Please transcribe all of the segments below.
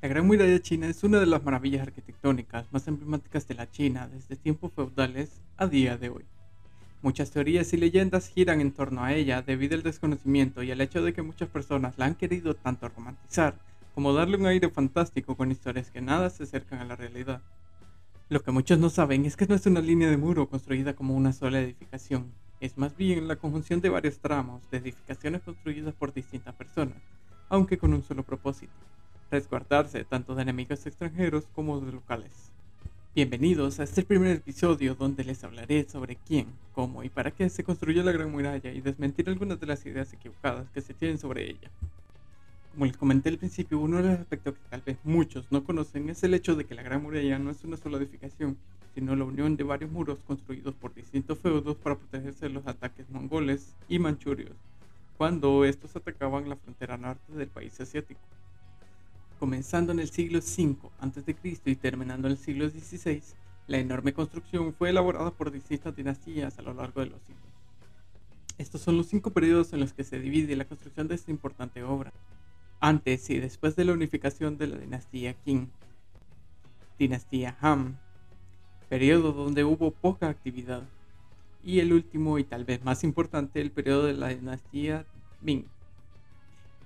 La Gran Muralla China es una de las maravillas arquitectónicas más emblemáticas de la China desde tiempos feudales a día de hoy. Muchas teorías y leyendas giran en torno a ella debido al desconocimiento y al hecho de que muchas personas la han querido tanto romantizar como darle un aire fantástico con historias que nada se acercan a la realidad. Lo que muchos no saben es que no es una línea de muro construida como una sola edificación, es más bien la conjunción de varios tramos de edificaciones construidas por distintas personas, aunque con un solo propósito, resguardarse tanto de enemigos extranjeros como de locales. Bienvenidos a este primer episodio donde les hablaré sobre quién, cómo y para qué se construyó la Gran Muralla y desmentir algunas de las ideas equivocadas que se tienen sobre ella. Como les comenté al principio, uno de los aspectos que tal vez muchos no conocen es el hecho de que la Gran Muralla no es una sola edificación, sino la unión de varios muros construidos por distintos feudos para protegerse de los ataques mongoles y manchurios, cuando estos atacaban la frontera norte del país asiático comenzando en el siglo V a.C. y terminando en el siglo XVI, la enorme construcción fue elaborada por distintas dinastías a lo largo de los siglos. Estos son los cinco periodos en los que se divide la construcción de esta importante obra. Antes y después de la unificación de la dinastía Qing, dinastía Han, periodo donde hubo poca actividad, y el último y tal vez más importante, el periodo de la dinastía Ming,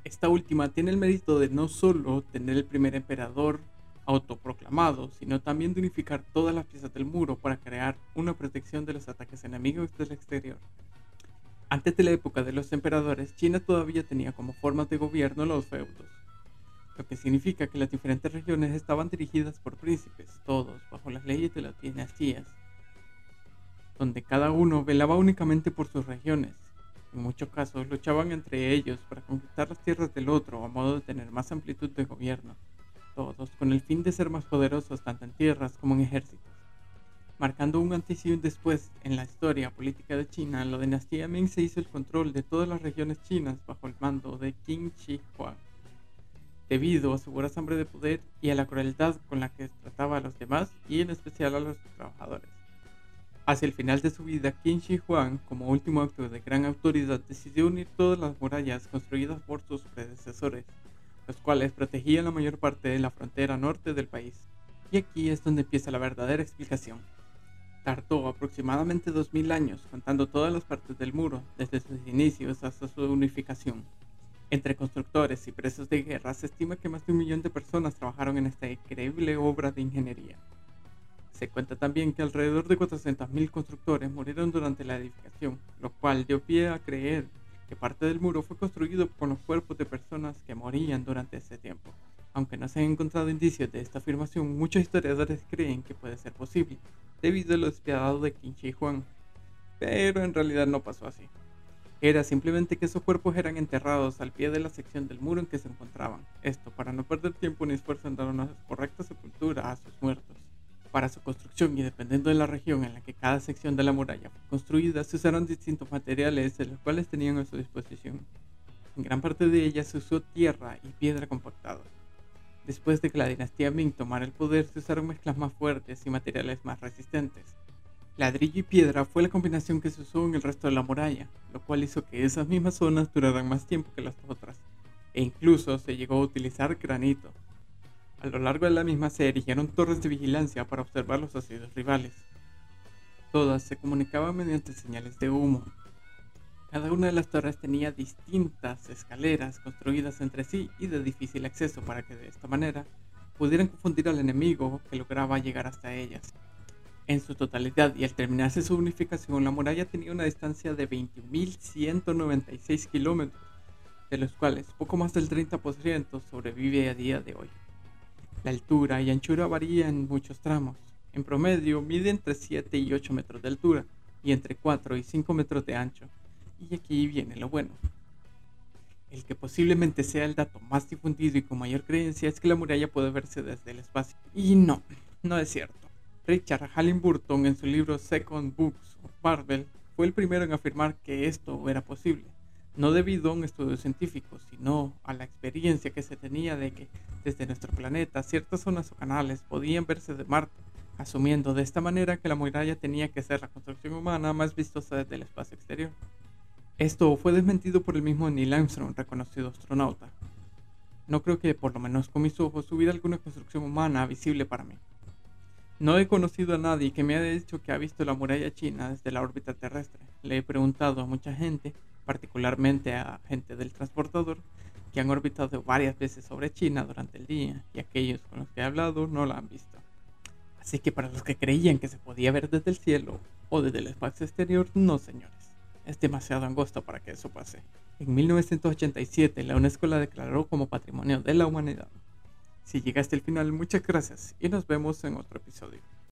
esta última tiene el mérito de no solo tener el primer emperador autoproclamado, sino también de unificar todas las piezas del muro para crear una protección de los ataques enemigos del exterior. Antes de la época de los emperadores, China todavía tenía como formas de gobierno los feudos, lo que significa que las diferentes regiones estaban dirigidas por príncipes, todos bajo las leyes de las dinastías, donde cada uno velaba únicamente por sus regiones, en muchos casos luchaban entre ellos para conquistar las tierras del otro a modo de tener más amplitud de gobierno, todos con el fin de ser más poderosos tanto en tierras como en ejércitos. Marcando un antes y un después en la historia política de China, la dinastía Ming se hizo el control de todas las regiones chinas bajo el mando de Qin Shi Huang, debido a su voraz hambre de poder y a la crueldad con la que trataba a los demás y en especial a los trabajadores. Hacia el final de su vida, Qin Shi Huang, como último acto de gran autoridad, decidió unir todas las murallas construidas por sus predecesores, los cuales protegían la mayor parte de la frontera norte del país. Y aquí es donde empieza la verdadera explicación. Tardó aproximadamente 2000 años contando todas las partes del muro, desde sus inicios hasta su unificación. Entre constructores y presos de guerra se estima que más de un millón de personas trabajaron en esta increíble obra de ingeniería. Se cuenta también que alrededor de 400.000 constructores murieron durante la edificación, lo cual dio pie a creer que parte del muro fue construido con los cuerpos de personas que morían durante ese tiempo. Aunque no se han encontrado indicios de esta afirmación, muchos historiadores creen que puede ser posible, debido a lo despiadado de Qin Huang. Pero en realidad no pasó así. Era simplemente que esos cuerpos eran enterrados al pie de la sección del muro en que se encontraban. Esto para no perder tiempo ni esfuerzo en dar una correcta sepultura a sus muertos. Para su construcción y dependiendo de la región en la que cada sección de la muralla fue construida, se usaron distintos materiales de los cuales tenían a su disposición. En gran parte de ellas se usó tierra y piedra compactada. Después de que la dinastía Ming tomara el poder, se usaron mezclas más fuertes y materiales más resistentes. Ladrillo y piedra fue la combinación que se usó en el resto de la muralla, lo cual hizo que esas mismas zonas duraran más tiempo que las otras, e incluso se llegó a utilizar granito, a lo largo de la misma se erigieron torres de vigilancia para observar los asidos rivales. Todas se comunicaban mediante señales de humo. Cada una de las torres tenía distintas escaleras construidas entre sí y de difícil acceso para que de esta manera pudieran confundir al enemigo que lograba llegar hasta ellas. En su totalidad y al terminarse su unificación, la muralla tenía una distancia de 20.196 kilómetros, de los cuales poco más del 30% sobrevive a día de hoy. La altura y anchura varía en muchos tramos. En promedio mide entre 7 y 8 metros de altura y entre 4 y 5 metros de ancho. Y aquí viene lo bueno. El que posiblemente sea el dato más difundido y con mayor creencia es que la muralla puede verse desde el espacio. Y no, no es cierto. Richard Halliburton en su libro Second Books of Marvel fue el primero en afirmar que esto era posible no debido a un estudio científico, sino a la experiencia que se tenía de que desde nuestro planeta ciertas zonas o canales podían verse de Marte, asumiendo de esta manera que la muralla tenía que ser la construcción humana más vistosa desde el espacio exterior. Esto fue desmentido por el mismo Neil Armstrong, reconocido astronauta. no creo que por lo menos con mis ojos hubiera alguna construcción humana visible para mí. No he conocido a nadie que me haya dicho que ha visto la muralla china desde la órbita terrestre. Le he preguntado a mucha gente, particularmente a gente del transportador, que han orbitado varias veces sobre China durante el día, y aquellos con los que he hablado no la han visto. Así que para los que creían que se podía ver desde el cielo o desde el espacio exterior, no señores. Es demasiado angosto para que eso pase. En 1987 la UNESCO la declaró como Patrimonio de la Humanidad. Si llegaste al final, muchas gracias y nos vemos en otro episodio.